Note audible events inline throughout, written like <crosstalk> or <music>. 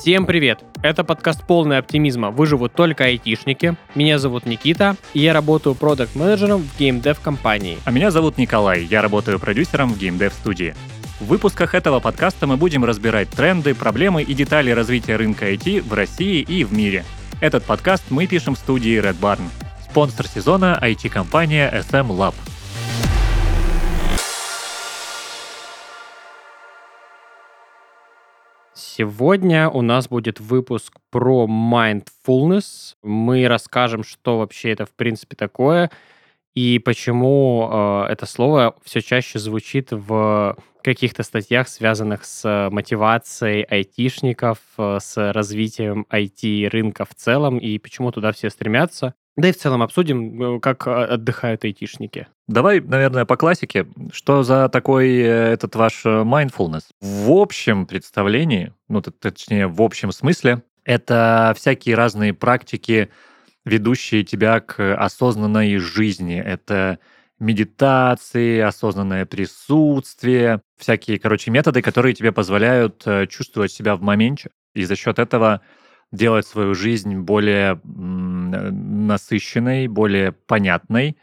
Всем привет! Это подкаст полный оптимизма «Выживут только айтишники». Меня зовут Никита, и я работаю продакт-менеджером в геймдев компании. А меня зовут Николай, я работаю продюсером в геймдев студии. В выпусках этого подкаста мы будем разбирать тренды, проблемы и детали развития рынка IT в России и в мире. Этот подкаст мы пишем в студии Red Barn. Спонсор сезона IT-компания SM Lab – Сегодня у нас будет выпуск про mindfulness. Мы расскажем, что вообще это в принципе такое и почему э, это слово все чаще звучит в каких-то статьях, связанных с мотивацией айтишников, э, с развитием IT-рынка в целом, и почему туда все стремятся. Да и в целом обсудим, э, как а, отдыхают айтишники. Давай, наверное, по классике. Что за такой э, этот ваш э, mindfulness? В общем представлении, ну, точнее, в общем смысле, это всякие разные практики, ведущие тебя к осознанной жизни. Это медитации, осознанное присутствие, всякие, короче, методы, которые тебе позволяют чувствовать себя в моменте. И за счет этого делать свою жизнь более насыщенной, более понятной,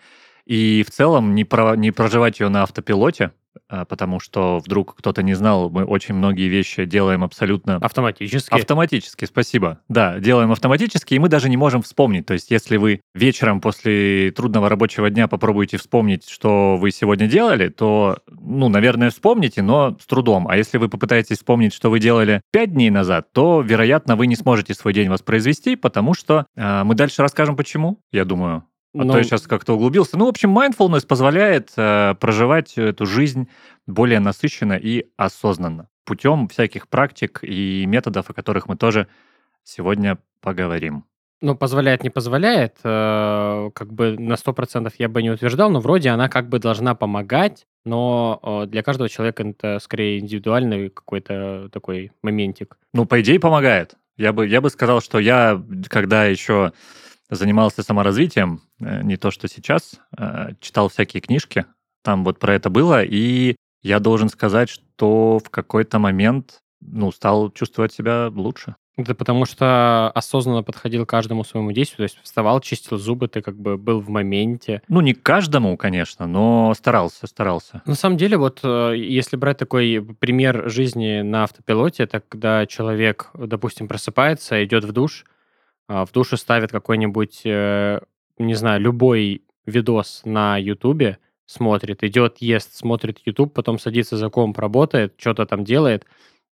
и в целом не, про, не проживать ее на автопилоте, потому что вдруг кто-то не знал, мы очень многие вещи делаем абсолютно... Автоматически. Автоматически, спасибо. Да, делаем автоматически, и мы даже не можем вспомнить. То есть если вы вечером после трудного рабочего дня попробуете вспомнить, что вы сегодня делали, то, ну, наверное, вспомните, но с трудом. А если вы попытаетесь вспомнить, что вы делали пять дней назад, то, вероятно, вы не сможете свой день воспроизвести, потому что э, мы дальше расскажем, почему, я думаю. А Но... то я сейчас как-то углубился. Ну, в общем, mindfulness позволяет э, проживать эту жизнь более насыщенно и осознанно путем всяких практик и методов, о которых мы тоже сегодня поговорим. Ну, позволяет, не позволяет, э, как бы на 100% я бы не утверждал, но вроде она как бы должна помогать, но э, для каждого человека это скорее индивидуальный какой-то такой моментик. Ну, по идее, помогает. Я бы, я бы сказал, что я, когда еще занимался саморазвитием, э, не то что сейчас, э, читал всякие книжки, там вот про это было, и я должен сказать, что в какой-то момент ну, стал чувствовать себя лучше. Это потому что осознанно подходил к каждому своему действию, то есть вставал, чистил зубы, ты как бы был в моменте. Ну, не каждому, конечно, но старался, старался. На самом деле, вот э, если брать такой пример жизни на автопилоте, это когда человек, допустим, просыпается, идет в душ, в душу ставит какой-нибудь, э, не знаю, любой видос на Ютубе, смотрит, идет, ест, смотрит YouTube, потом садится за комп, работает, что-то там делает,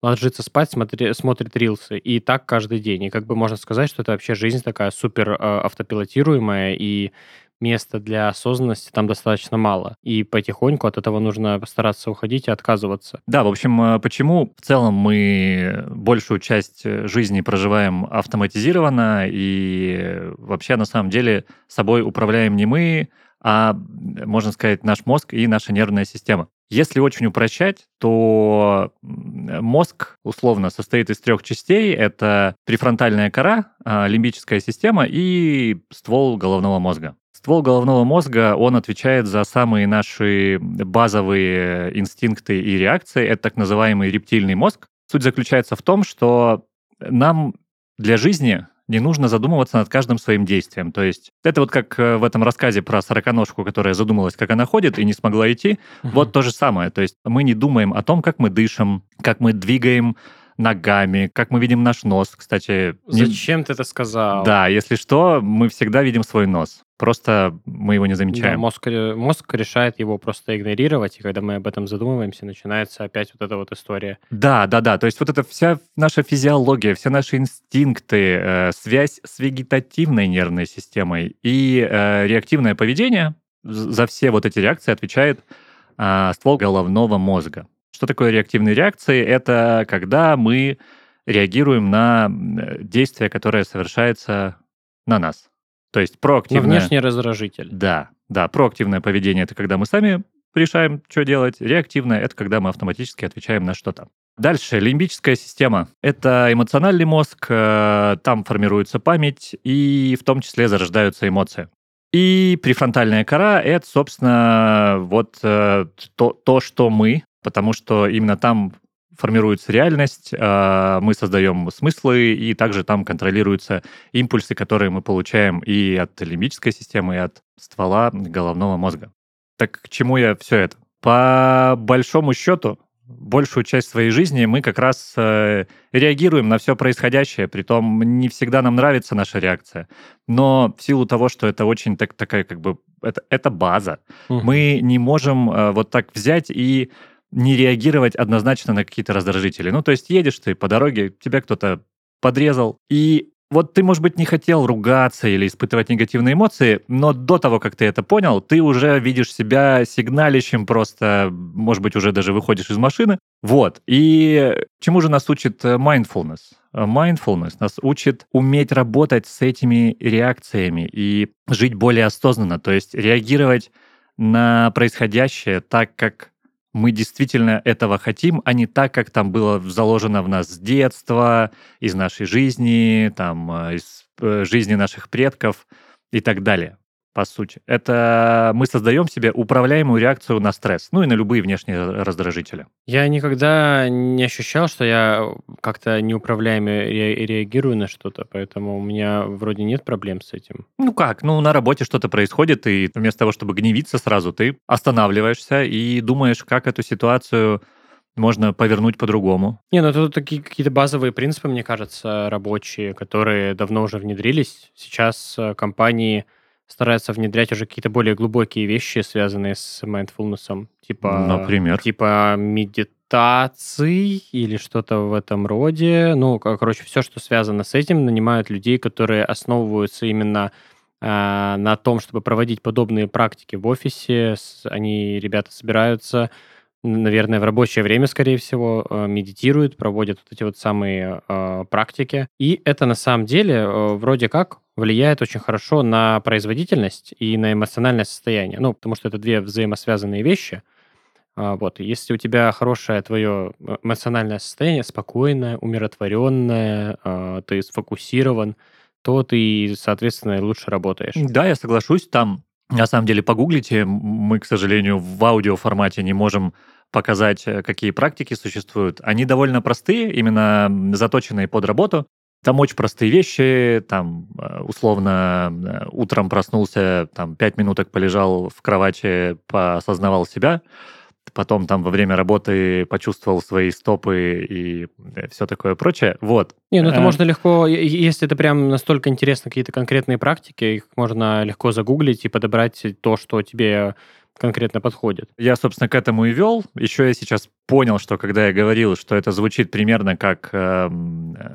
ложится спать, смотри, смотрит рилсы. И так каждый день. И как бы можно сказать, что это вообще жизнь такая супер э, автопилотируемая, и места для осознанности там достаточно мало. И потихоньку от этого нужно постараться уходить и отказываться. Да, в общем, э, почему в целом мы большую часть э, жизни проживаем автоматизированно и вообще на самом деле собой управляем не мы, а, можно сказать, наш мозг и наша нервная система. Если очень упрощать, то мозг условно состоит из трех частей. Это префронтальная кора, а, лимбическая система и ствол головного мозга. Ствол головного мозга, он отвечает за самые наши базовые инстинкты и реакции. Это так называемый рептильный мозг. Суть заключается в том, что нам для жизни не нужно задумываться над каждым своим действием. То есть это вот как э, в этом рассказе про сороконожку, которая задумалась, как она ходит и не смогла идти. Угу. Вот то же самое. То есть мы не думаем о том, как мы дышим, как мы двигаем ногами, как мы видим наш нос, кстати. Зачем не... ты это сказал? Да, если что, мы всегда видим свой нос. Просто мы его не замечаем. Да, мозг, мозг решает его просто игнорировать, и когда мы об этом задумываемся, начинается опять вот эта вот история. Да, да, да. То есть вот эта вся наша физиология, все наши инстинкты, э, связь с вегетативной нервной системой и э, реактивное поведение, за все вот эти реакции отвечает э, ствол головного мозга. Что такое реактивные реакции? Это когда мы реагируем на действие, которое совершается на нас. То есть проактивное... На внешний раздражитель. Да, да. Проактивное поведение — это когда мы сами решаем, что делать. Реактивное — это когда мы автоматически отвечаем на что-то. Дальше, лимбическая система. Это эмоциональный мозг, э, там формируется память, и в том числе зарождаются эмоции. И префронтальная кора — это, собственно, вот э, то, то, что мы потому что именно там формируется реальность, а, мы создаем смыслы, и также там контролируются импульсы, которые мы получаем и от лимбической системы, и от ствола головного мозга. Так к чему я все это? По большому счету, большую часть своей жизни мы как раз э, реагируем на все происходящее, притом не всегда нам нравится наша реакция. Но в силу того, что это очень так, такая как бы... Это, это база. Угу. Мы не можем э, вот так взять и не реагировать однозначно на какие-то раздражители. Ну, то есть едешь ты по дороге, тебя кто-то подрезал, и вот ты, может быть, не хотел ругаться или испытывать негативные эмоции, но до того, как ты это понял, ты уже видишь себя сигналищем просто, может быть, уже даже выходишь из машины. Вот. И чему же нас учит э, mindfulness? Mindfulness нас учит уметь работать с этими реакциями и жить более осознанно, то есть реагировать на происходящее так, как мы действительно этого хотим, а не так, как там было заложено в нас с детства, из нашей жизни, там, э, из э, жизни наших предков и так далее по сути. Это мы создаем себе управляемую реакцию на стресс, ну и на любые внешние раздражители. Я никогда не ощущал, что я как-то неуправляемо ре- реагирую на что-то, поэтому у меня вроде нет проблем с этим. Ну как? Ну на работе что-то происходит, и вместо того, чтобы гневиться сразу, ты останавливаешься и думаешь, как эту ситуацию можно повернуть по-другому. Не, ну это такие какие-то базовые принципы, мне кажется, рабочие, которые давно уже внедрились. Сейчас э, компании стараются внедрять уже какие-то более глубокие вещи, связанные с mindfulness, типа, Например? типа медитации или что-то в этом роде. Ну, короче, все, что связано с этим, нанимают людей, которые основываются именно э, на том, чтобы проводить подобные практики в офисе. Они, ребята, собираются наверное, в рабочее время, скорее всего, э, медитируют, проводят вот эти вот самые э, практики. И это на самом деле э, вроде как влияет очень хорошо на производительность и на эмоциональное состояние. Ну, потому что это две взаимосвязанные вещи. А, вот, если у тебя хорошее твое эмоциональное состояние, спокойное, умиротворенное, ты сфокусирован, то ты, соответственно, лучше работаешь. Да, я соглашусь. Там на самом деле, погуглите. Мы, к сожалению, в аудиоформате не можем показать, э, какие практики существуют. Они довольно простые, именно заточенные под работу. Там очень простые вещи, там, э, условно, э, утром проснулся, там, пять минуток полежал в кровати, поосознавал себя, потом там во время работы почувствовал свои стопы и э, все такое прочее. Вот. Не, ну это а... можно легко, если это прям настолько интересно, какие-то конкретные практики, их можно легко загуглить и подобрать то, что тебе конкретно подходит. Я, собственно, к этому и вел. Еще я сейчас понял, что когда я говорил, что это звучит примерно как э,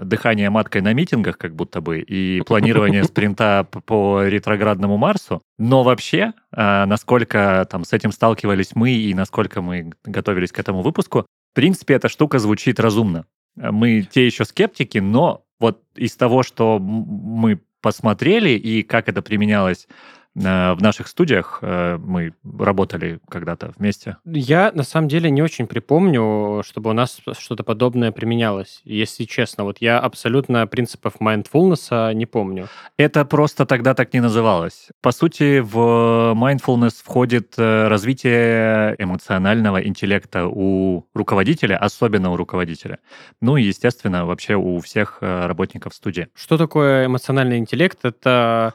дыхание маткой на митингах, как будто бы, и <laughs> планирование спринта по ретроградному Марсу. Но вообще, э, насколько там с этим сталкивались мы и насколько мы готовились к этому выпуску, в принципе, эта штука звучит разумно. Мы те еще скептики, но вот из того, что мы посмотрели и как это применялось в наших студиях э, мы работали когда-то вместе. Я, на самом деле, не очень припомню, чтобы у нас что-то подобное применялось, если честно. Вот я абсолютно принципов mindfulness не помню. Это просто тогда так не называлось. По сути, в mindfulness входит э, развитие эмоционального интеллекта у руководителя, особенно у руководителя. Ну и, естественно, вообще у всех работников студии. Что такое эмоциональный интеллект? Это Э,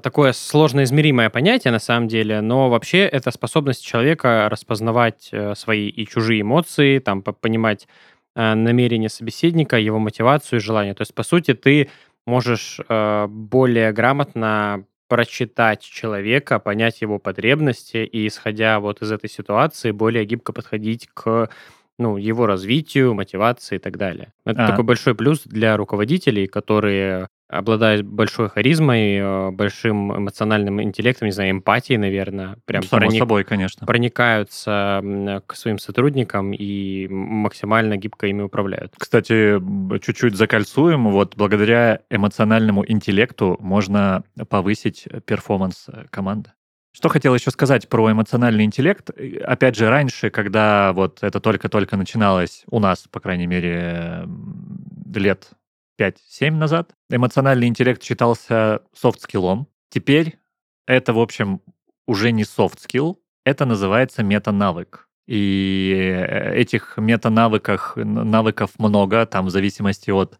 такое сложно измеримое понятие на самом деле, но вообще это способность человека распознавать э, свои и чужие эмоции, там, понимать э, намерение собеседника, его мотивацию и желание. То есть, по сути, ты можешь более грамотно прочитать человека, понять его потребности и, исходя вот из этой ситуации, более гибко подходить к ну, его развитию, мотивации и так далее. Это а. такой большой плюс для руководителей, которые обладают большой харизмой, э, большим эмоциональным интеллектом, не знаю, эмпатией, наверное, прям Само проник... собой, конечно. проникаются к своим сотрудникам и максимально гибко ими управляют. Кстати, чуть-чуть закольцуем. Вот благодаря эмоциональному интеллекту можно повысить перформанс э, команды. Что хотел еще сказать про эмоциональный интеллект. Опять же, раньше, когда вот это только-только начиналось у нас, по крайней мере, лет 5-7 назад. Эмоциональный интеллект считался софт-скиллом. Теперь это, в общем, уже не софт-скилл, это называется мета-навык. И э, этих мета-навыков навыков много, там в зависимости от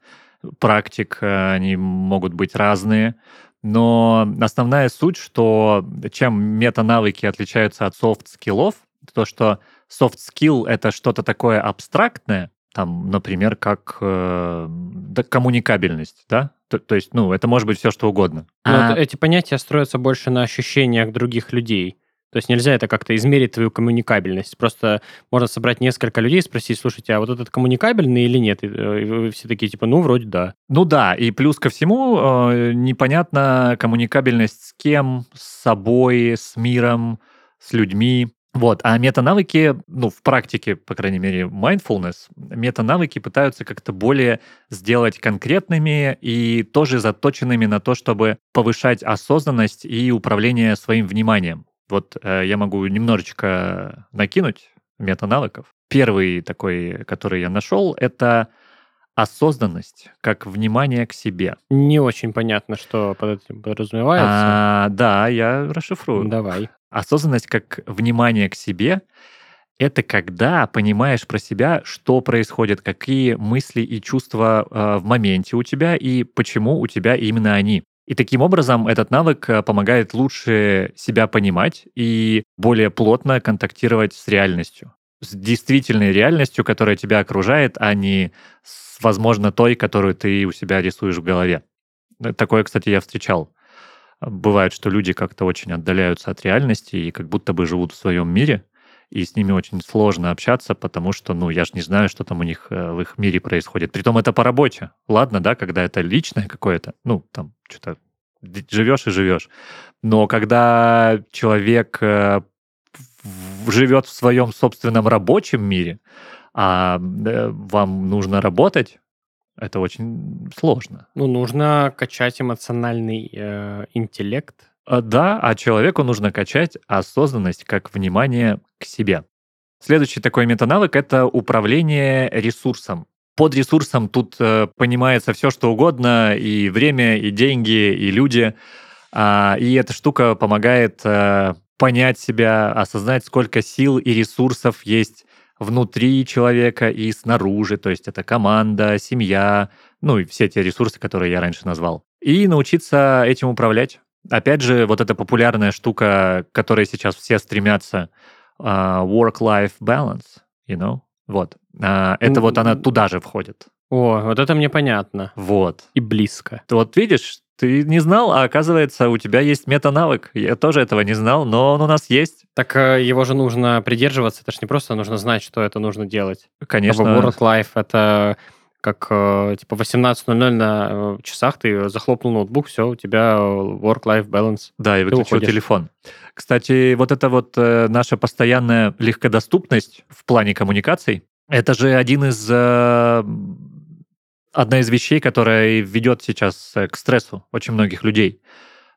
практик э, они могут быть разные. Но основная суть, что чем мета-навыки отличаются от софт-скиллов, то, что soft-skill — это что-то такое абстрактное, там, например, как э, да, коммуникабельность, да? То, то есть, ну, это может быть все что угодно. Но а... эти понятия строятся больше на ощущениях других людей. То есть нельзя это как-то измерить твою коммуникабельность. Просто можно собрать несколько людей и спросить, слушайте, а вот этот коммуникабельный или нет? И э, вы все такие, типа, ну, вроде да. Ну да, и плюс ко всему, э, непонятно коммуникабельность с кем, с собой, с миром, с людьми. Вот, а мета-навыки, ну, в практике, по крайней мере, mindfulness, мета-навыки пытаются как-то более сделать конкретными и тоже заточенными на то, чтобы повышать осознанность и управление своим вниманием. Вот э, я могу немножечко накинуть мета-навыков. Первый такой, который я нашел, это осознанность как внимание к себе. Не очень понятно, что под этим подразумевается. А, да, я расшифрую. Давай. Осознанность как внимание к себе — это когда понимаешь про себя, что происходит, какие мысли и чувства э, в моменте у тебя и почему у тебя именно они. И таким образом этот навык э, помогает лучше себя понимать и более плотно контактировать с реальностью. С действительной реальностью, которая тебя окружает, а не с, возможно, той, которую ты у себя рисуешь в голове. Э, такое, кстати, я встречал. Бывает, что люди как-то очень отдаляются от реальности и как будто бы живут в своем мире, и с ними очень сложно общаться, потому что, ну, я же не знаю, что там у них э, в их мире происходит. Притом это по работе. Ладно, да, когда это личное какое-то, ну, там, что-то живешь и живешь. Но когда человек э, живет в своем собственном рабочем мире, а э, вам нужно работать, это очень сложно. Ну, нужно качать эмоциональный э, интеллект, а, да, а человеку нужно качать осознанность как внимание к себе. Следующий такой метанавык — это управление ресурсом. Под ресурсом тут э, понимается все, что угодно, и время, и деньги, и люди. А, и эта штука помогает э, понять себя, осознать, сколько сил и ресурсов есть внутри человека и снаружи, то есть это команда, семья, ну и все те ресурсы, которые я раньше назвал. И научиться этим управлять. Опять же, вот эта популярная штука, к которой сейчас все стремятся, uh, work-life balance, you know, вот. Uh, это вот она туда же входит. О, вот это мне понятно. Вот. И близко. Вот видишь, ты не знал, а оказывается, у тебя есть мета-навык. Я тоже этого не знал, но он у нас есть. Так э, его же нужно придерживаться, это же не просто нужно знать, что это нужно делать. Конечно. Work Life — это как э, типа 18.00 на э, часах ты захлопнул ноутбук, все, у тебя work-life balance. Да, и выключил телефон. Кстати, вот это вот наша постоянная легкодоступность в плане коммуникаций, это же один из одна из вещей, которая ведет сейчас к стрессу очень многих людей.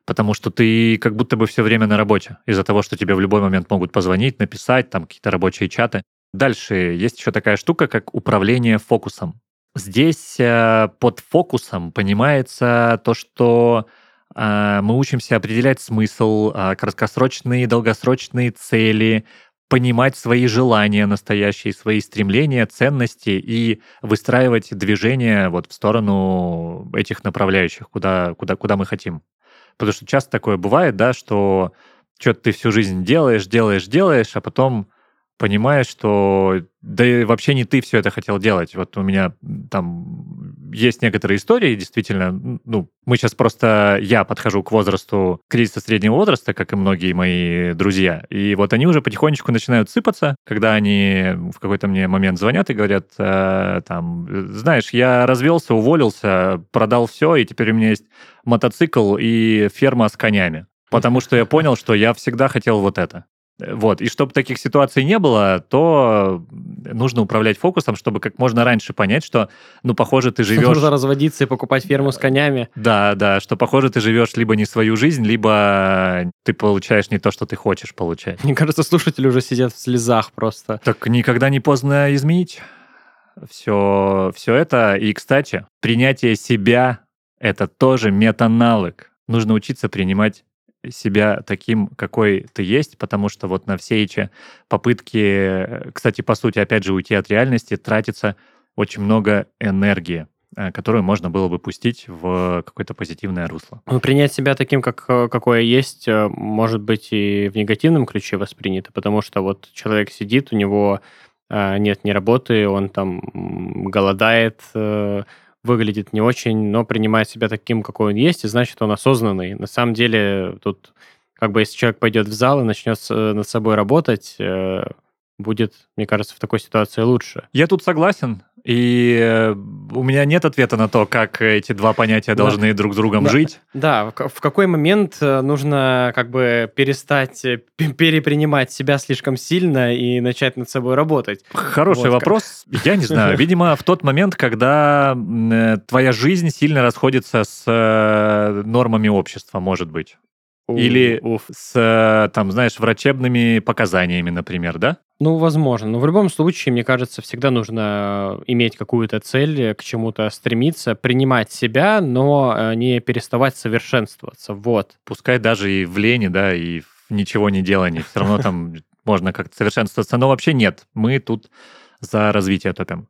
Потому что ты как будто бы все время на работе. Из-за того, что тебе в любой момент могут позвонить, написать, там какие-то рабочие чаты. Дальше есть еще такая штука, как управление фокусом. Здесь э, под фокусом понимается то, что э, мы учимся определять смысл, э, краткосрочные долгосрочные цели, понимать свои желания настоящие, свои стремления, ценности и выстраивать движение вот в сторону этих направляющих, куда, куда, куда мы хотим. Потому что часто такое бывает, да, что что-то ты всю жизнь делаешь, делаешь, делаешь, а потом понимаешь, что да и вообще не ты все это хотел делать. Вот у меня там есть некоторые истории, действительно, ну, мы сейчас просто, я подхожу к возрасту кризиса среднего возраста, как и многие мои друзья, и вот они уже потихонечку начинают сыпаться, когда они в какой-то мне момент звонят и говорят, э, там, знаешь, я развелся, уволился, продал все, и теперь у меня есть мотоцикл и ферма с конями. Потому что я понял, что я всегда хотел вот это. Вот. И чтобы таких ситуаций не было, то нужно управлять фокусом, чтобы как можно раньше понять, что, ну, похоже, ты живешь... Нужно разводиться и покупать ферму с конями. Да, да, что, похоже, ты живешь либо не свою жизнь, либо ты получаешь не то, что ты хочешь получать. Мне кажется, слушатели уже сидят в слезах просто. Так никогда не поздно изменить все, все это. И, кстати, принятие себя — это тоже метанавык. Нужно учиться принимать себя таким, какой ты есть, потому что вот на все эти попытки, кстати, по сути, опять же, уйти от реальности, тратится очень много энергии. Э, которую можно было бы пустить в какое-то позитивное русло. Ну, принять себя таким, как, э, какое есть, э, может быть и в негативном ключе воспринято, потому что вот человек сидит, у него нет ни работы, он там голодает, выглядит не очень, но принимает себя таким, какой он есть, и значит, он осознанный. На самом деле, тут как бы если человек пойдет в зал и начнет над собой работать, будет, мне кажется, в такой ситуации лучше. Я тут согласен. И э, у меня нет ответа на то, как эти два понятия должны да. друг с другом да. жить. Да, в какой момент э, нужно как бы перестать э, перепринимать себя слишком сильно и начать над собой работать? Хороший вот вопрос. Как. Я не знаю. Видимо, в тот момент, когда твоя жизнь сильно расходится с нормами общества, может быть. Или Уф. с, там, знаешь, врачебными показаниями, например, да? Ну, возможно. Но в любом случае, мне кажется, всегда нужно иметь какую-то цель, к чему-то стремиться, принимать себя, но э, не переставать совершенствоваться. Вот. Пускай даже и в лени, да, и в ничего не делании. Все равно там можно как-то совершенствоваться. Но вообще нет. Мы тут за развитие топим.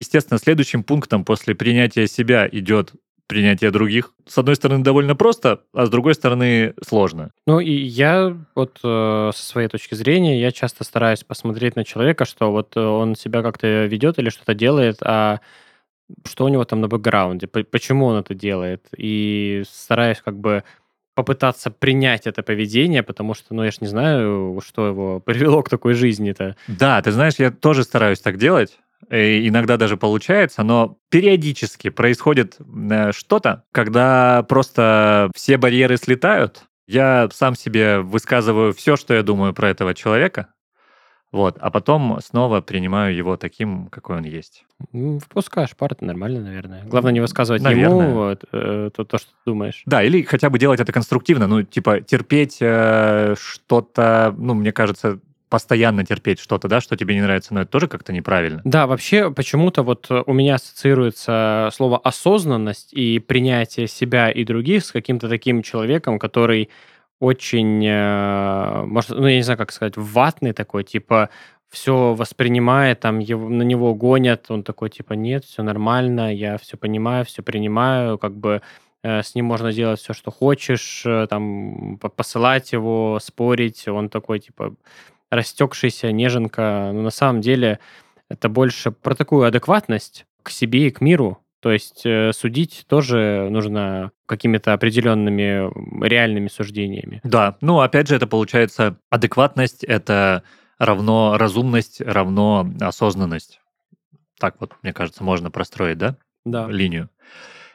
Естественно, следующим пунктом после принятия себя идет принятие других. С одной стороны, довольно просто, а с другой стороны, сложно. Ну, и я вот э, со своей точки зрения, я часто стараюсь посмотреть на человека, что вот э, он себя как-то ведет или что-то делает, а что у него там на бэкграунде, почему он это делает. И стараюсь как бы попытаться принять это поведение, потому что, ну, я ж не знаю, что его <laughs> привело к такой жизни-то. Да, ты знаешь, я тоже стараюсь так делать, иногда даже получается, но периодически происходит э, что-то, когда просто все барьеры слетают. Я сам себе высказываю все, что я думаю про этого человека, вот, а потом снова принимаю его таким, какой он есть. Впускаешь пар, это нормально, наверное. Главное не высказывать наверное. ему э, то, то, что ты думаешь. Да, или хотя бы делать это конструктивно, ну, типа терпеть э, что-то, ну, мне кажется, постоянно терпеть что-то, да, что тебе не нравится, но это тоже как-то неправильно. Да, вообще почему-то вот у меня ассоциируется слово осознанность и принятие себя и других с каким-то таким человеком, который очень, э, может, ну, я не знаю, как сказать, ватный такой, типа, все воспринимает, там его, на него гонят, он такой, типа, нет, все нормально, я все понимаю, все принимаю, как бы э, с ним можно делать все, что хочешь, э, там, посылать его, спорить, он такой, типа, растекшаяся неженка. Но на самом деле это больше про такую адекватность к себе и к миру. То есть э, судить тоже нужно какими-то определенными реальными суждениями. Да, ну опять же это получается адекватность, это равно разумность, равно осознанность. Так вот, мне кажется, можно простроить, да? Да. Линию.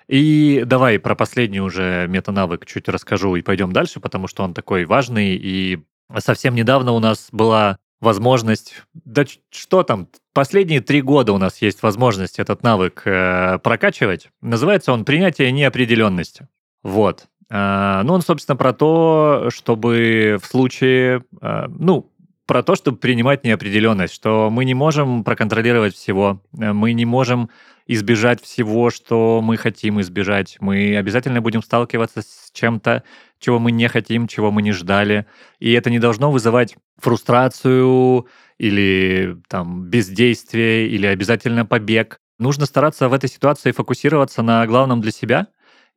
И давай про последний уже метанавык чуть расскажу и пойдем дальше, потому что он такой важный и Совсем недавно у нас была возможность, да что там, последние три года у нас есть возможность этот навык э, прокачивать. Называется он «Принятие неопределенности». Вот. Э, ну, он, собственно, про то, чтобы в случае, э, ну, про то, чтобы принимать неопределенность, что мы не можем проконтролировать всего, э, мы не можем избежать всего, что мы хотим избежать. Мы обязательно будем сталкиваться с чем-то, чего мы не хотим, чего мы не ждали. И это не должно вызывать фрустрацию или там бездействие или обязательно побег. Нужно стараться в этой ситуации фокусироваться на главном для себя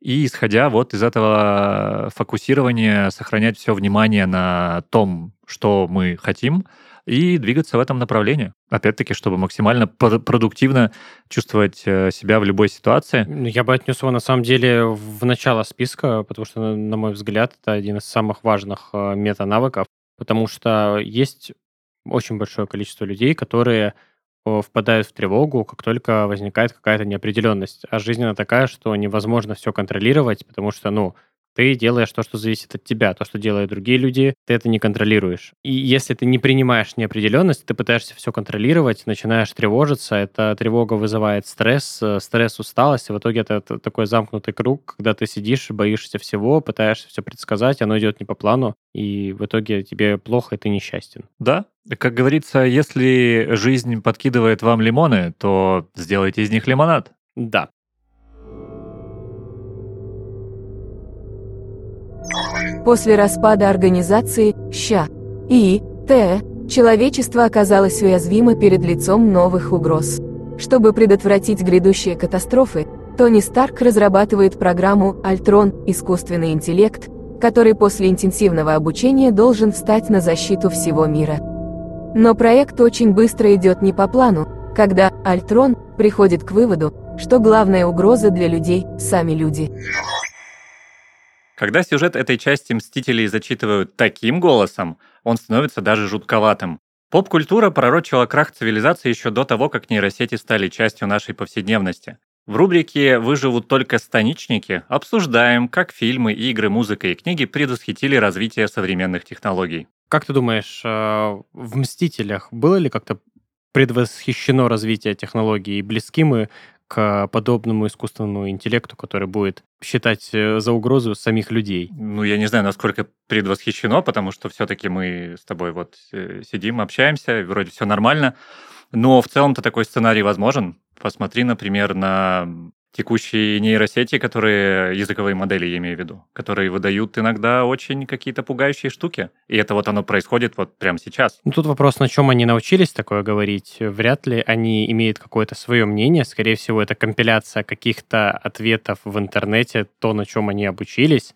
и, исходя вот из этого фокусирования, сохранять все внимание на том, что мы хотим, и двигаться в этом направлении. Опять-таки, чтобы максимально продуктивно чувствовать э, себя в любой ситуации. Ну, я бы отнес его на самом деле в начало списка, потому что, на мой взгляд, это один из самых важных э, мета-навыков, потому что есть очень большое количество людей, которые впадают в тревогу, как только возникает какая-то неопределенность. А жизнь она такая, что невозможно все контролировать, потому что, ну, ты делаешь то, что зависит от тебя. То, что делают другие люди, ты это не контролируешь. И если ты не принимаешь неопределенность, ты пытаешься все контролировать, начинаешь тревожиться, эта тревога вызывает стресс, э, стресс, усталость, и в итоге это такой замкнутый круг, когда ты сидишь, боишься всего, пытаешься все предсказать, оно идет не по плану, и в итоге тебе плохо, и ты несчастен. Да, как говорится, если жизнь подкидывает вам лимоны, то сделайте из них лимонад. Да, После распада организации «Ща» и «Т» человечество оказалось уязвимо перед лицом новых угроз. Чтобы предотвратить грядущие катастрофы, Тони Старк разрабатывает программу «Альтрон. Искусственный интеллект», который после интенсивного обучения должен встать на защиту всего мира. Но проект очень быстро идет не по плану, когда Альтрон приходит к выводу, что главная угроза для людей – сами люди. Когда сюжет этой части «Мстителей» зачитывают таким голосом, он становится даже жутковатым. Поп-культура пророчила крах цивилизации еще до того, как нейросети стали частью нашей повседневности. В рубрике «Выживут только станичники» обсуждаем, как фильмы, игры, музыка и книги предвосхитили развитие современных технологий. Как ты думаешь, э, в «Мстителях» было ли как-то предвосхищено развитие технологий и близки мы к подобному искусственному интеллекту, который будет считать э, за угрозу самих людей? Ну, я не знаю, насколько предвосхищено, потому что все-таки мы с тобой вот э, сидим, общаемся, вроде все нормально. Но в целом-то такой сценарий возможен. Посмотри, например, на текущие нейросети, которые языковые модели, я имею в виду, которые выдают иногда очень какие-то пугающие штуки. И это вот оно происходит вот прямо сейчас. Ну, тут вопрос, на чем они научились такое говорить. Вряд ли они имеют какое-то свое мнение. Скорее всего, это компиляция каких-то ответов в интернете, то, на чем они обучились.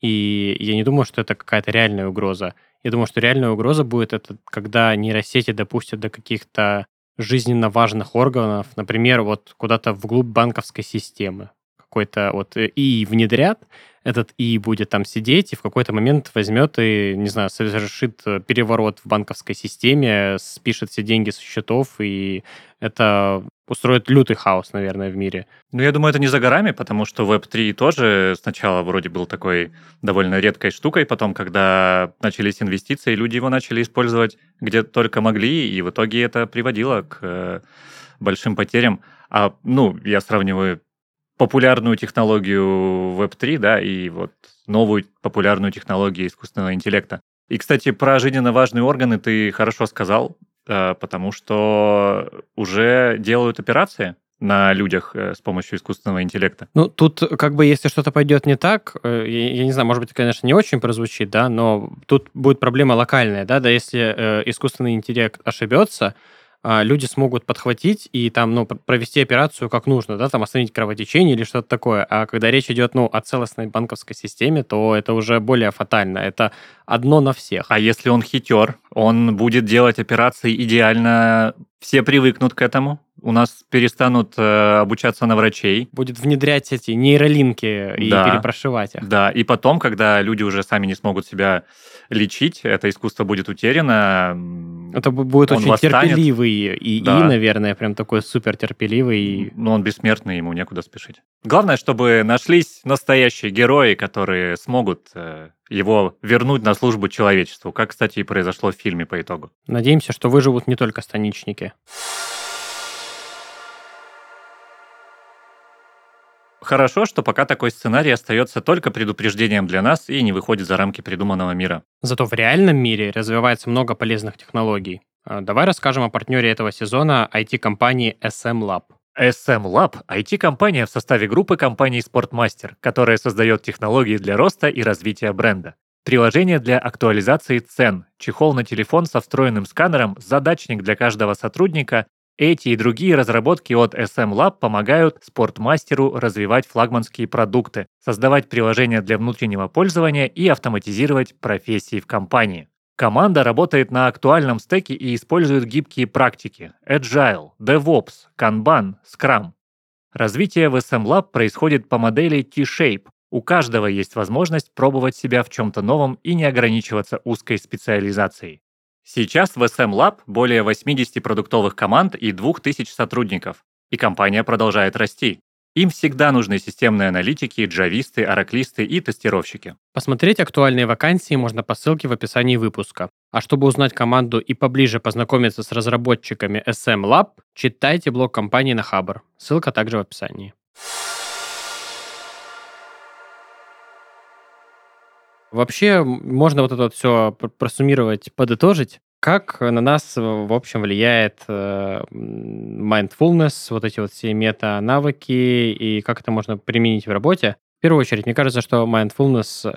И я не думаю, что это какая-то реальная угроза. Я думаю, что реальная угроза будет это, когда нейросети допустят до каких-то жизненно важных органов, например, вот куда-то вглубь банковской системы. Какой-то вот э, ИИ внедрят, этот ИИ будет там сидеть и в какой-то момент возьмет и, не знаю, совершит э, переворот в банковской системе, спишет все деньги со счетов, и это устроит лютый хаос, наверное, в мире. Ну, я думаю, это не за горами, потому что Web3 тоже сначала вроде был такой довольно редкой штукой, потом, когда начались инвестиции, люди его начали использовать где только могли, и в итоге это приводило к э, большим потерям. А, ну, я сравниваю популярную технологию Web3, да, и вот новую популярную технологию искусственного интеллекта. И, кстати, про жизненно важные органы ты хорошо сказал, потому что уже делают операции на людях э, с помощью искусственного интеллекта. Ну, тут как бы если что-то пойдет не так, э, я, я не знаю, может быть, конечно, не очень прозвучит, да, но тут будет проблема локальная, да, да, если э, искусственный интеллект ошибется, люди смогут подхватить и там, ну, провести операцию как нужно, да, там остановить кровотечение или что-то такое. А когда речь идет, ну, о целостной банковской системе, то это уже более фатально. Это одно на всех. А если он хитер, он будет делать операции идеально, все привыкнут к этому, у нас перестанут э, обучаться на врачей. Будет внедрять эти нейролинки и да, перепрошивать их. Да, и потом, когда люди уже сами не смогут себя лечить, это искусство будет утеряно. Это будет очень восстанет. терпеливый и, да. и, наверное, прям такой супер терпеливый. Но он бессмертный, ему некуда спешить. Главное, чтобы нашлись настоящие герои, которые смогут э, его вернуть на службу человечеству, как, кстати, и произошло в фильме по итогу. Надеемся, что выживут не только станичники. Хорошо, что пока такой сценарий остается только предупреждением для нас и не выходит за рамки придуманного мира. Зато в реальном мире развивается много полезных технологий. А, давай расскажем о партнере этого сезона IT-компании SM Lab. SM Lab – IT-компания в составе группы компаний Sportmaster, которая создает технологии для роста и развития бренда. Приложение для актуализации цен, чехол на телефон со встроенным сканером, задачник для каждого сотрудника эти и другие разработки от SM Lab помогают спортмастеру развивать флагманские продукты, создавать приложения для внутреннего пользования и автоматизировать профессии в компании. Команда работает на актуальном стеке и использует гибкие практики Agile, DevOps, Kanban, Scrum. Развитие в SM Lab происходит по модели T-Shape. У каждого есть возможность пробовать себя в чем-то новом и не ограничиваться узкой специализацией. Сейчас в SM Lab более 80 продуктовых команд и 2000 сотрудников, и компания продолжает расти. Им всегда нужны системные аналитики, джависты, ораклисты и тестировщики. Посмотреть актуальные вакансии можно по ссылке в описании выпуска. А чтобы узнать команду и поближе познакомиться с разработчиками SM Lab, читайте блог компании на Хабр. Ссылка также в описании. Вообще, можно вот это вот все просуммировать, подытожить. Как на нас, в общем, влияет э, mindfulness, вот эти вот все мета-навыки, и как это можно применить в работе? В первую очередь, мне кажется, что mindfulness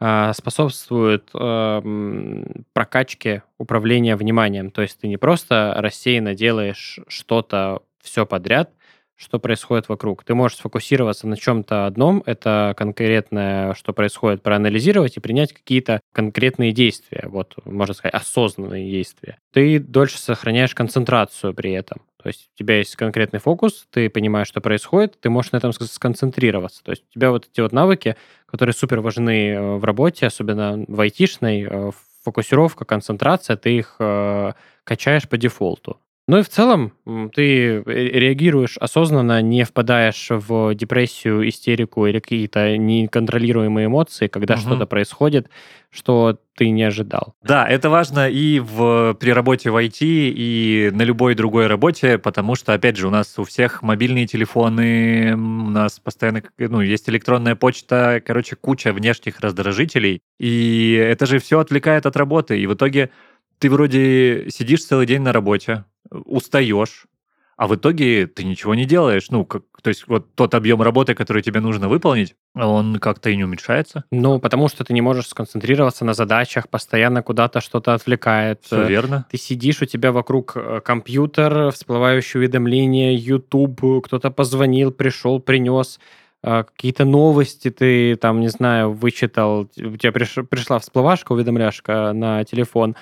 а, способствует э, прокачке управления вниманием. То есть ты не просто рассеянно делаешь что-то все подряд, что происходит вокруг. Ты можешь сфокусироваться на чем-то одном, это конкретное, что происходит, проанализировать и принять какие-то конкретные действия, вот, можно сказать, осознанные действия. Ты дольше сохраняешь концентрацию при этом. То есть у тебя есть конкретный фокус, ты понимаешь, что происходит, ты можешь на этом сконцентрироваться. То есть у тебя вот эти вот навыки, которые супер важны э, в работе, особенно в айтишной, э, фокусировка, концентрация, ты их э, качаешь по дефолту. Ну и в целом ты реагируешь осознанно, не впадаешь в депрессию, истерику или какие-то неконтролируемые эмоции, когда угу. что-то происходит, что ты не ожидал. Да, это важно и в, при работе в IT, и на любой другой работе, потому что, опять же, у нас у всех мобильные телефоны, у нас постоянно ну, есть электронная почта, короче, куча внешних раздражителей, и это же все отвлекает от работы, и в итоге ты вроде сидишь целый день на работе, устаешь, а в итоге ты ничего не делаешь. Ну, как, то есть вот тот объем работы, который тебе нужно выполнить, он как-то и не уменьшается. Ну, потому что ты не можешь сконцентрироваться на задачах, постоянно куда-то что-то отвлекает. Все верно. Ты сидишь, у тебя вокруг э, компьютер, всплывающие уведомления, YouTube, кто-то позвонил, пришел, принес э, какие-то новости ты там, не знаю, вычитал, у тебя приш, пришла всплывашка, уведомляшка на телефон,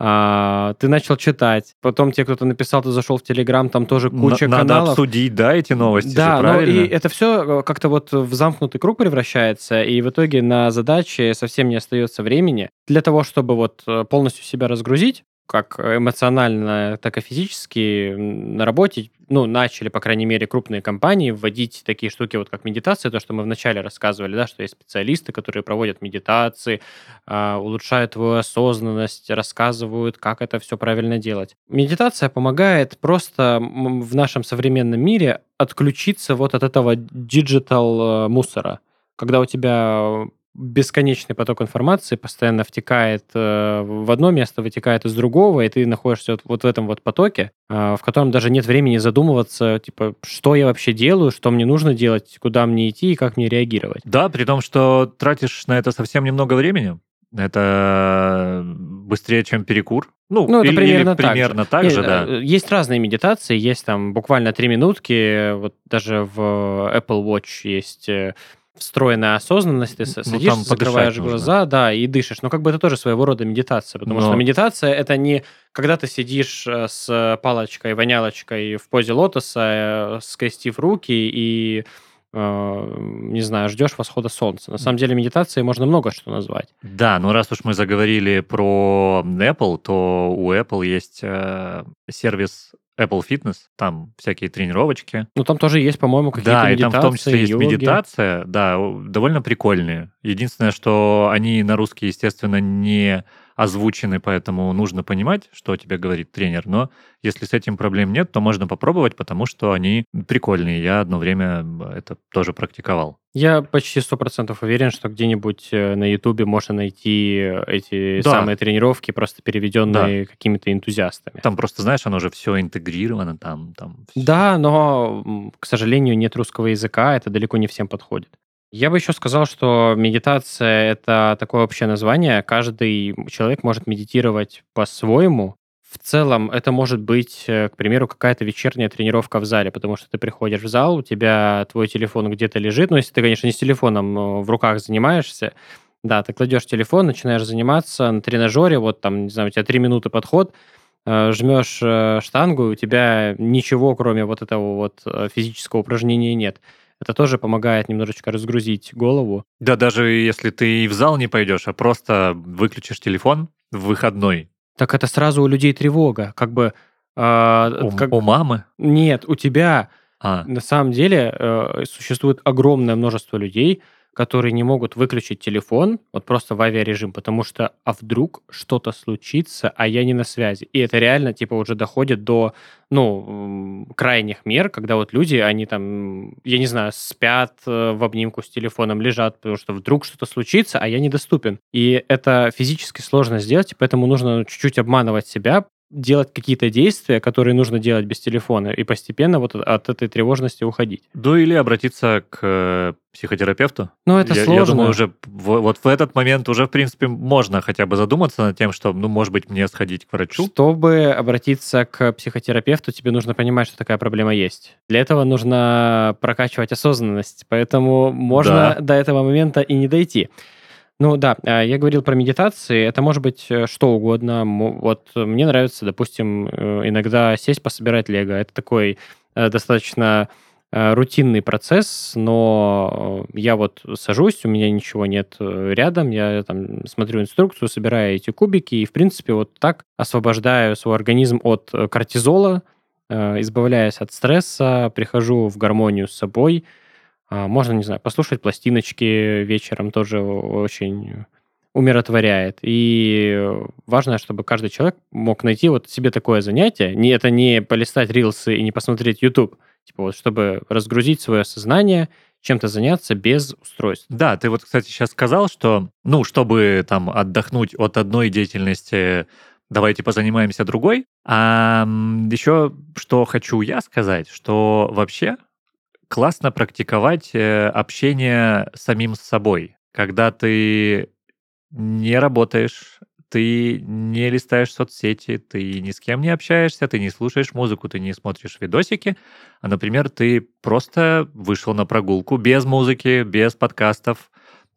а, ты начал читать, потом тебе кто-то написал, ты зашел в Телеграм, там тоже куча Надо каналов. Надо обсудить, да, эти новости, Да, но и это все э, как-то вот в замкнутый круг превращается, и в итоге на задачи совсем не остается времени. Для того, чтобы вот э, полностью себя разгрузить, как эмоционально, так и физически на работе, ну, начали, по крайней мере, крупные компании вводить такие штуки, вот как медитация, то, что мы вначале рассказывали, да, что есть специалисты, которые проводят медитации, э, улучшают твою осознанность, рассказывают, как это все правильно делать. Медитация помогает просто в нашем современном мире отключиться вот от этого digital э, мусора когда у тебя бесконечный поток информации постоянно втекает э, в одно место, вытекает из другого, и ты находишься вот, вот в этом вот потоке, э, в котором даже нет времени задумываться, типа, что я вообще делаю, что мне нужно делать, куда мне идти и как мне реагировать. Да, при том, что тратишь на это совсем немного времени. Это быстрее, чем перекур. Ну, ну это или, примерно, или так примерно же. так же, да. Э, есть разные медитации, есть там буквально три минутки, вот даже в Apple Watch есть встроенная осознанность, ты ну, садишься, закрываешь глаза, нужно. да, и дышишь. Но как бы это тоже своего рода медитация, потому Но... что медитация это не когда ты сидишь э, с палочкой, вонялочкой в позе лотоса, э, скрестив руки и э, не знаю, ждешь восхода солнца. На самом деле медитацией можно много что назвать. Да, но раз уж мы заговорили про Apple, то у Apple есть сервис Apple Fitness, там всякие тренировочки. Ну, там тоже есть, по-моему, какие-то да, медитации, Да, и там в том числе есть медитация, да, довольно прикольные. Единственное, что они на русский, естественно, не озвучены, поэтому нужно понимать, что тебе говорит тренер. Но если с этим проблем нет, то можно попробовать, потому что они прикольные. Я одно время это тоже практиковал. Я почти сто процентов уверен, что где-нибудь э, на Ютубе можно найти эти да. самые тренировки, просто переведенные да. какими-то энтузиастами. Там просто, знаешь, оно же все интегрировано, там, там. Все. Да, но, к сожалению, нет русского языка, это далеко не всем подходит. Я бы еще сказал, что медитация — это такое общее название. Каждый человек может медитировать по-своему. В целом это может быть, э, к примеру, какая-то вечерняя тренировка в зале, потому что ты приходишь в зал, у тебя твой телефон где-то лежит, ну, если ты, конечно, не с телефоном в руках занимаешься, да, ты кладешь телефон, начинаешь заниматься на тренажере, вот там, не знаю, у тебя три минуты подход, э, жмешь э, штангу, у тебя ничего, кроме вот этого вот физического упражнения нет. Это тоже помогает немножечко разгрузить голову. Да, даже если ты и в зал не пойдешь, а просто выключишь телефон в выходной. Так это сразу у людей тревога. Как бы... Э, у, как... у мамы? Нет, у тебя. А. На самом деле э, существует огромное множество людей, которые не могут выключить телефон, вот просто в авиарежим, потому что, а вдруг что-то случится, а я не на связи. И это реально, типа, уже доходит до, ну, крайних мер, когда вот люди, они там, я не знаю, спят э, в обнимку с телефоном, лежат, потому что вдруг что-то случится, а я недоступен. И это физически сложно сделать, поэтому нужно чуть-чуть обманывать себя, делать какие-то действия, которые нужно делать без телефона, и постепенно вот от этой тревожности уходить. Ну или обратиться к э, психотерапевту. Ну это я, сложно. Я думаю, уже в, вот в этот момент уже, в принципе, можно хотя бы задуматься над тем, что, ну, может быть, мне сходить к врачу. Чтобы обратиться к психотерапевту, тебе нужно понимать, что такая проблема есть. Для этого нужно прокачивать осознанность, поэтому можно Да. до этого момента и не дойти. Ну да, а, я говорил про медитации. Это может быть э, что угодно. Вот э, мне нравится, допустим, э, иногда сесть пособирать лего. Это такой достаточно рутинный процесс, но я вот сажусь, у меня ничего нет рядом, я там смотрю инструкцию, собираю эти кубики, и, в принципе, вот так освобождаю свой организм от кортизола, избавляясь от стресса, прихожу в гармонию с собой, Можно, не знаю, послушать пластиночки вечером тоже очень умиротворяет. И важно, чтобы каждый человек мог найти вот себе такое занятие. Не, это не полистать рилсы и не посмотреть YouTube. Типа вот, чтобы разгрузить свое сознание, чем-то заняться без устройств. Да, ты вот, кстати, сейчас сказал, что, ну, чтобы там отдохнуть от одной деятельности, давайте позанимаемся другой. А еще что хочу я сказать, что вообще классно практиковать э, общение самим с собой, когда ты не работаешь, ты не листаешь соцсети, ты ни с кем не общаешься, ты не слушаешь музыку, ты не смотришь видосики, а, например, ты просто вышел на прогулку без музыки, без подкастов,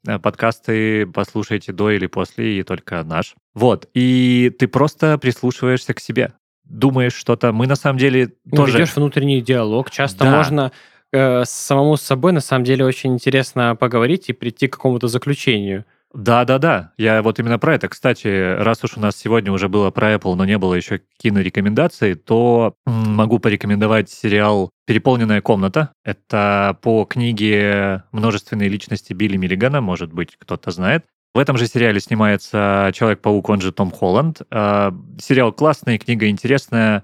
Э, Подкасты послушайте до или после, и только наш. Вот. И ты просто прислушиваешься к себе. Думаешь что-то. Мы на самом деле Ну, тоже... ведешь внутренний диалог. Часто Да. можно э, самому с собой, на самом деле, очень интересно поговорить и прийти к какому-то заключению. Да-да-да, я вот именно про это. Кстати, раз уж у нас сегодня уже было про Apple, но не было еще кинорекомендаций, то могу порекомендовать сериал «Переполненная комната». Это по книге множественной личности Билли Миллигана, может быть, кто-то знает. В этом же сериале снимается Человек-паук, он же Том Холланд. А, Сериал классный, книга интересная.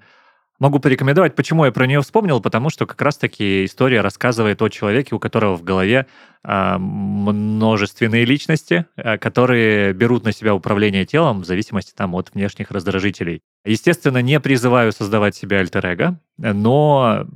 Могу порекомендовать. Почему я про нее вспомнил? Потому что как раз-таки история рассказывает о человеке, у которого в голове а, множественные личности, а, которые берут на себя управление телом в зависимости там, от внешних раздражителей. Естественно, не призываю создавать себе альтер но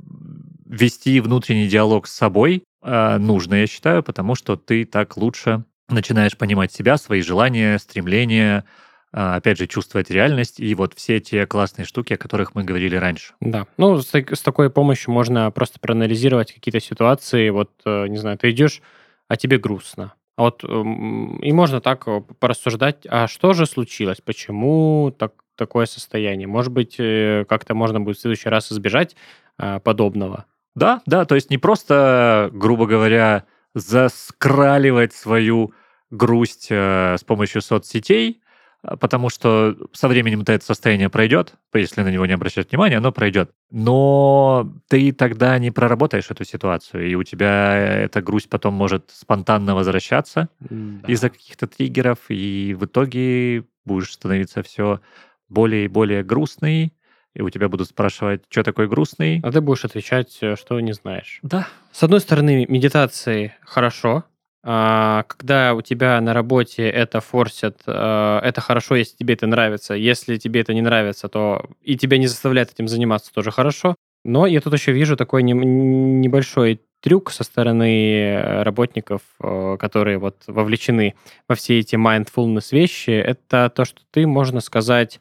вести внутренний диалог с собой а, нужно, я считаю, потому что ты так лучше начинаешь понимать себя, свои желания, стремления, опять же, чувствовать реальность и вот все те классные штуки, о которых мы говорили раньше. Да. Ну, с, с такой помощью можно просто проанализировать какие-то ситуации. Вот, э, не знаю, ты идешь, а тебе грустно. А вот и можно так э, порассуждать, а что же случилось? Почему так, такое состояние? Может быть, э, как-то можно будет в следующий раз избежать а, подобного. Да, да, то есть не просто, грубо говоря, заскраливать свою грусть э, с помощью соцсетей, а, потому что со временем-то это состояние пройдет, если на него не обращать внимания, оно пройдет. Но ты тогда не проработаешь эту ситуацию, и у тебя эта грусть потом может спонтанно возвращаться Да. из-за каких-то триггеров, и в итоге будешь становиться все более и более грустный, и у тебя будут спрашивать, что такой грустный. А ты будешь отвечать, э, что не знаешь. Да, С одной стороны, медитации хорошо. А, Когда у тебя на работе это форсят, э, это хорошо, если тебе это нравится. Если тебе это не нравится, то и тебя не заставляют этим заниматься, тоже хорошо. Но я тут еще вижу такой небольшой трюк со стороны работников, э, которые вот вовлечены во все эти mindfulness вещи. Это то, что ты, можно сказать,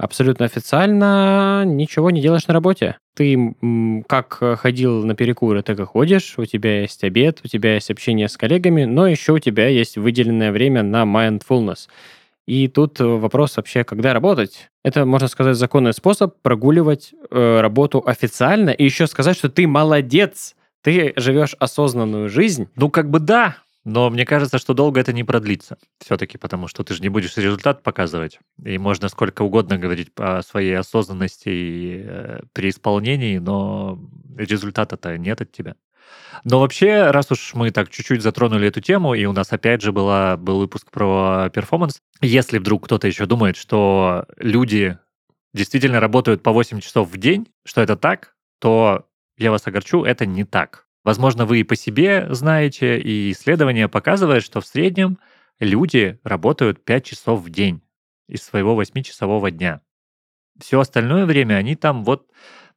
абсолютно официально ничего не делаешь на работе. Ты как ходил на перекуры, так и ходишь, у тебя есть обед, у тебя есть общение с коллегами, но еще у тебя есть выделенное время на mindfulness. И тут э, вопрос вообще, когда работать. Это, можно сказать, законный способ прогуливать э, работу официально и еще сказать, что ты молодец, ты живешь осознанную жизнь. Ну, как бы да, но мне кажется, что долго это не продлится все-таки, потому что ты же не будешь результат показывать. И можно сколько угодно говорить о своей осознанности и э, при исполнении, но результата-то нет от тебя. Но вообще, раз уж мы так чуть-чуть затронули эту тему, и у нас опять же была, был выпуск про перформанс, если вдруг кто-то еще думает, что люди действительно работают по 8 часов в день, что это так, то я вас огорчу, это не так. Возможно, вы и по себе знаете, и исследования показывают, что в среднем люди работают 5 часов в день из своего 8-часового дня. все остальное время они там вот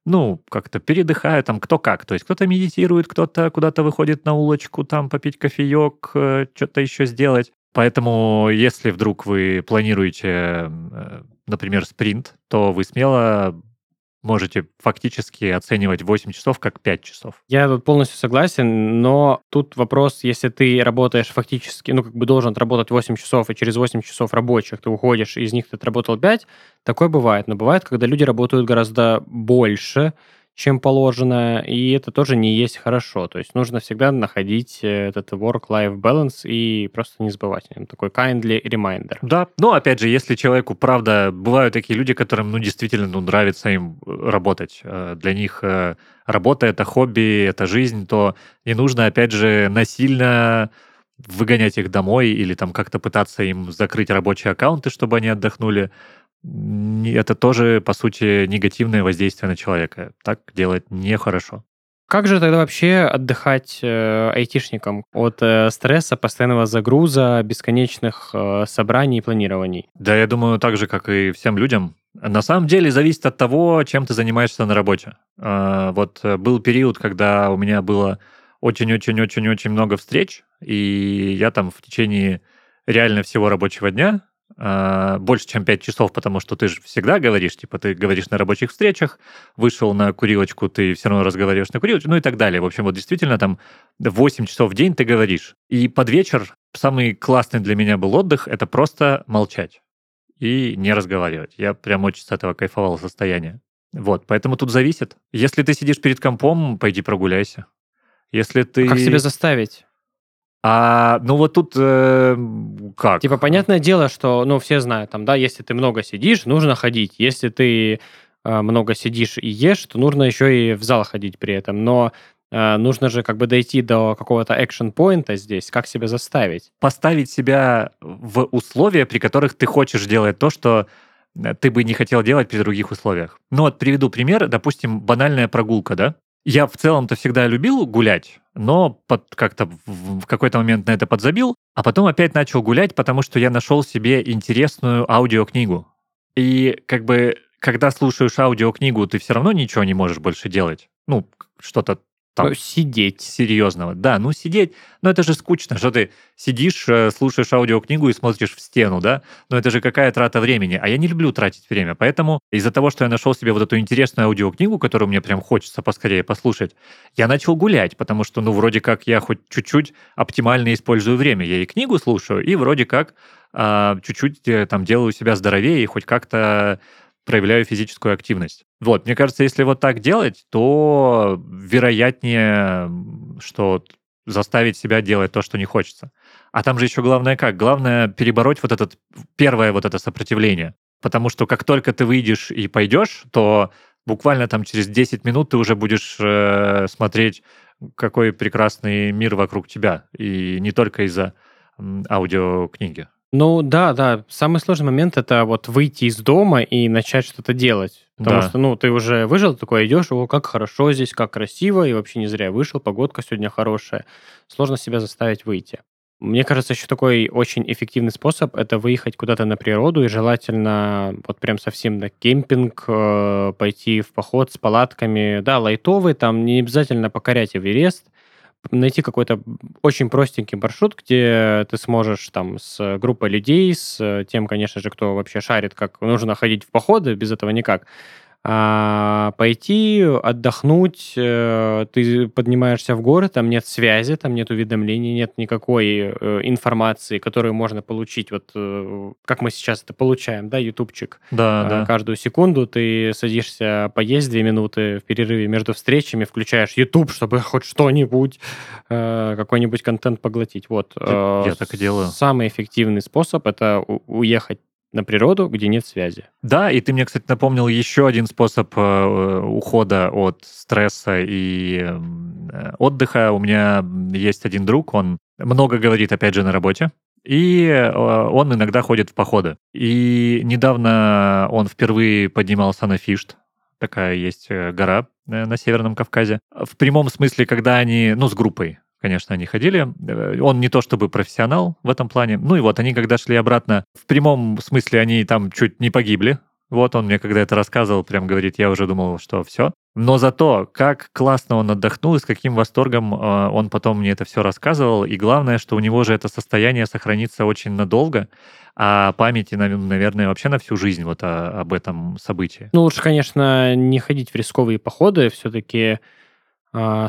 ну, как-то передыхают, там кто как. То есть кто-то медитирует, кто-то куда-то выходит на улочку, там попить кофеек, э, что-то еще сделать. Поэтому, если вдруг вы планируете, э, например, спринт, то вы смело можете фактически оценивать 8 часов как 5 часов. Я тут полностью согласен, но тут вопрос, если ты работаешь фактически, ну, как бы должен отработать 8 часов, и через 8 часов рабочих ты уходишь, из них ты отработал 5, такое бывает. Но бывает, когда люди работают гораздо больше, чем положено, и это тоже не есть хорошо. То есть нужно всегда находить э, этот work-life balance и просто не забывать о нем. Такой kindly reminder. Да, но опять же, если человеку, правда, бывают такие люди, которым, ну, действительно, ну, нравится им э, работать. Э, для них работа — это хобби, это жизнь, то не нужно, опять же, насильно выгонять их домой или там как-то пытаться им закрыть рабочие аккаунты, чтобы они отдохнули это тоже, по сути, негативное воздействие на человека. Так делать нехорошо. Как же тогда вообще отдыхать э, айтишникам от э, стресса, постоянного загруза, бесконечных э, собраний и планирований? Да, я думаю, так же, как и всем людям. На самом деле зависит от того, чем ты занимаешься на работе. Э, вот был период, когда у меня было очень-очень-очень-очень много встреч, и я там в течение реально всего рабочего дня а, больше, чем 5 часов, потому что ты же всегда говоришь, типа, ты говоришь на рабочих встречах, вышел на курилочку, ты все равно разговариваешь на курилочку, ну и так далее. В общем, вот действительно там 8 часов в день ты говоришь. И под вечер самый классный для меня был отдых — это просто молчать и не разговаривать. Я прям очень с этого кайфовал состояние. Вот, поэтому тут зависит. Если ты сидишь перед компом, пойди прогуляйся. Если ты... Как себя заставить? А, ну вот тут э, как? Типа, понятное дело, что, ну, все знают, там, да, если ты много сидишь, нужно ходить. Если ты э, много сидишь и ешь, то нужно еще и в зал ходить при этом. Но э, нужно же как бы дойти до какого-то экшен-поинта здесь, как себя заставить. Поставить себя в условия, при которых ты хочешь делать то, что э, ты бы не хотел делать при других условиях. Ну вот приведу пример, допустим, банальная прогулка, да? Я в целом-то всегда любил гулять, но под, как-то в какой-то момент на это подзабил, а потом опять начал гулять, потому что я нашел себе интересную аудиокнигу. И как бы, когда слушаешь аудиокнигу, ты все равно ничего не можешь больше делать. Ну, что-то там, ну, сидеть. Серьезного. Да, ну сидеть, но это же скучно, что ты сидишь, э, слушаешь аудиокнигу и смотришь в стену, да? Но это же какая трата времени. А я не люблю тратить время. Поэтому из-за того, что я нашел себе вот эту интересную аудиокнигу, которую мне прям хочется поскорее послушать, я начал гулять, потому что, ну, вроде как я хоть чуть-чуть оптимально использую время. Я и книгу слушаю, и вроде как а, чуть-чуть э, там делаю себя здоровее и хоть как-то проявляю физическую активность. Вот, мне кажется, если вот так делать, то вероятнее, что заставить себя делать то, что не хочется. А там же еще главное как? Главное перебороть вот этот, первое вот это сопротивление. Потому что как только ты выйдешь и пойдешь, то буквально там через 10 минут ты уже будешь э, смотреть, какой прекрасный мир вокруг тебя. И не только из-за аудиокниги. Ну да, да. Самый сложный момент это вот выйти из дома и начать что-то делать. Потому да. что, ну, ты уже выжил, такой идешь, о, как хорошо здесь, как красиво, и вообще не зря вышел, погодка сегодня хорошая. Сложно себя заставить выйти. Мне кажется, еще такой очень эффективный способ это выехать куда-то на природу и желательно вот прям совсем на кемпинг, э, пойти в поход с палатками. Да, лайтовый, там не обязательно покорять Эверест, найти какой-то очень простенький маршрут, где ты сможешь там с группой людей, с тем, конечно же, кто вообще шарит, как нужно ходить в походы, без этого никак, а, пойти, отдохнуть, э, ты поднимаешься в город, там нет связи, там нет уведомлений, нет никакой э, информации, которую можно получить, вот э, как мы сейчас это получаем, да, ютубчик. Да, а, да. Каждую секунду ты садишься поесть две минуты в перерыве между встречами, включаешь YouTube, чтобы <laughs> хоть что-нибудь, какой-нибудь контент поглотить. Вот. Я так и делаю. Самый эффективный способ — это уехать на природу, где нет связи. Да, и ты мне, кстати, напомнил еще один способ э, ухода от стресса и э, отдыха. У меня есть один друг, он много говорит, опять же, на работе. И э, он иногда ходит в походы. И недавно он впервые поднимался на Фишт. Такая есть э, гора э, на Северном Кавказе. В прямом смысле, когда они, ну, с группой, конечно, они ходили. Э, он не то чтобы профессионал в этом плане. Ну и вот они, когда шли обратно, в прямом смысле они там чуть не погибли, Вот он мне, когда это рассказывал, прям говорит, я уже думал, что все. Но зато, как классно он отдохнул и с каким восторгом э, он потом мне это все рассказывал. И главное, что у него же это состояние сохранится очень надолго, а памяти, нав- наверное, вообще на всю жизнь вот о- об этом событии. Ну, лучше, конечно, не ходить в рисковые походы, все-таки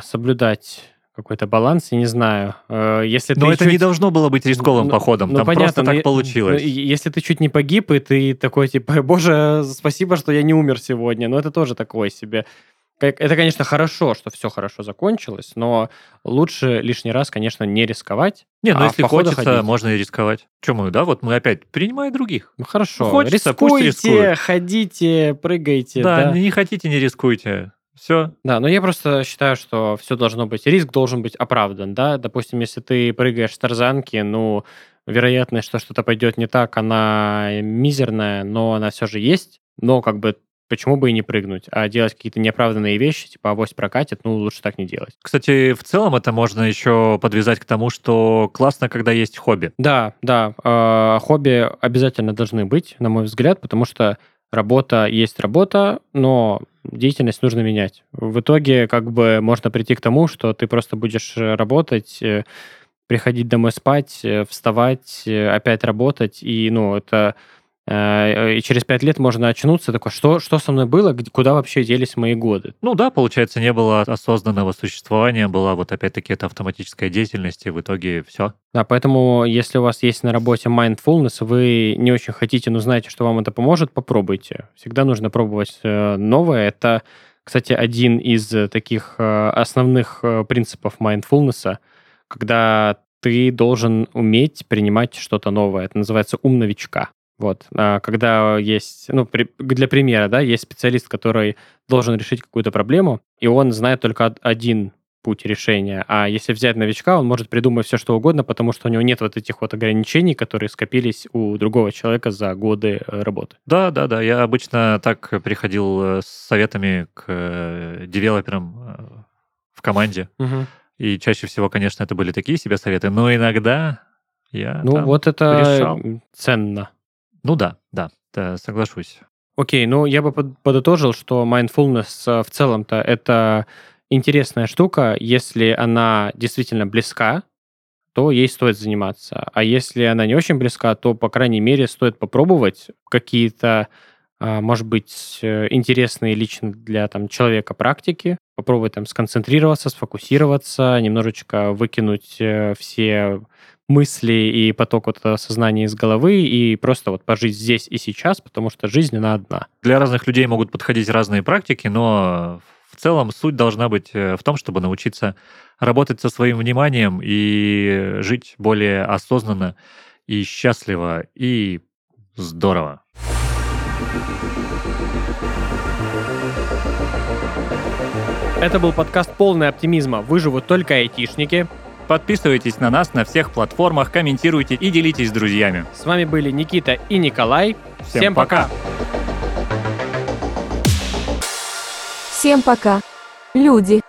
соблюдать какой-то баланс, я не знаю. Э, Если Но это чуть- не должно было быть рисковым Ну, походом, ну, там понятно, просто но так я- получилось. ну, если ты чуть не погиб, и ты такой, типа, <laughs> боже, спасибо, что я не умер сегодня. Но это тоже такое себе. Это, конечно, хорошо, что все хорошо закончилось, но лучше лишний раз, конечно, не рисковать. Не, ну а если хочется, ходить. можно и рисковать. Чем мы, да, вот мы опять принимай других. Ну, хорошо. Хочется, пусть рискуйте, рискуют. ходите, прыгайте. Да, Да, не хотите, не рискуйте. Все. Да, но я просто считаю, что все должно быть, риск должен быть оправдан, да. Допустим, если ты прыгаешь с тарзанки, ну, вероятность, что что-то пойдет не так, она мизерная, но она все же есть. Но как бы почему бы и не прыгнуть, а делать какие-то неоправданные вещи, типа авось прокатит, ну, лучше так не делать. Кстати, в целом это можно еще подвязать к тому, что классно, когда есть хобби. Да, да, э, хобби обязательно должны быть, на мой взгляд, потому что работа есть работа, но деятельность нужно менять. В итоге как бы можно прийти к тому, что ты просто будешь э, работать, э, приходить домой спать, э, вставать, опять работать, и, ну, это... э, И через пять лет можно очнуться, такой, что, что со мной было, куда вообще делись мои годы? Ну да, получается, не было осознанного существования, была вот опять-таки эта автоматическая деятельность, и в итоге все. Да, поэтому, если у вас есть на работе mindfulness, вы не очень хотите, но знаете, что вам это поможет, попробуйте. Всегда нужно пробовать э, новое. Это, кстати, один из э, таких основных принципов mindfulness, когда ты должен уметь принимать что-то новое. Это называется ум новичка. Вот, А, когда есть, ну, при- для примера, да, есть специалист, который должен решить какую-то проблему, и он знает только од- один путь решения. А если взять новичка, он может придумать все, что угодно, потому что у него нет вот этих вот ограничений, которые скопились у другого человека за годы э, работы. Да, да, да. Я обычно так приходил э, с советами к э, девелоперам в команде. И чаще всего, конечно, это были такие себе советы, но иногда я Ну, вот это решал. ценно. Ну да, да, соглашусь. Окей, ну я бы под- подытожил, что mindfulness э, в целом-то это интересная штука. Если она действительно близка, то ей стоит заниматься. А если она не очень близка, то, по крайней мере, стоит попробовать какие-то, а, может быть, э, интересные лично для там, человека практики, попробовать там сконцентрироваться, сфокусироваться, немножечко выкинуть э, все мысли и поток вот этого сознания из головы и просто вот пожить здесь и сейчас, потому что жизнь, она одна. Для разных людей могут подходить разные практики, но в целом суть должна быть э, в том, чтобы научиться работать со своим вниманием и жить более осознанно и счастливо и здорово. Это был подкаст «Полный оптимизма. Выживут только айтишники». Подписывайтесь на нас на всех платформах, комментируйте и делитесь с друзьями. С вами были Никита и Николай. Всем пока. Всем пока. Люди.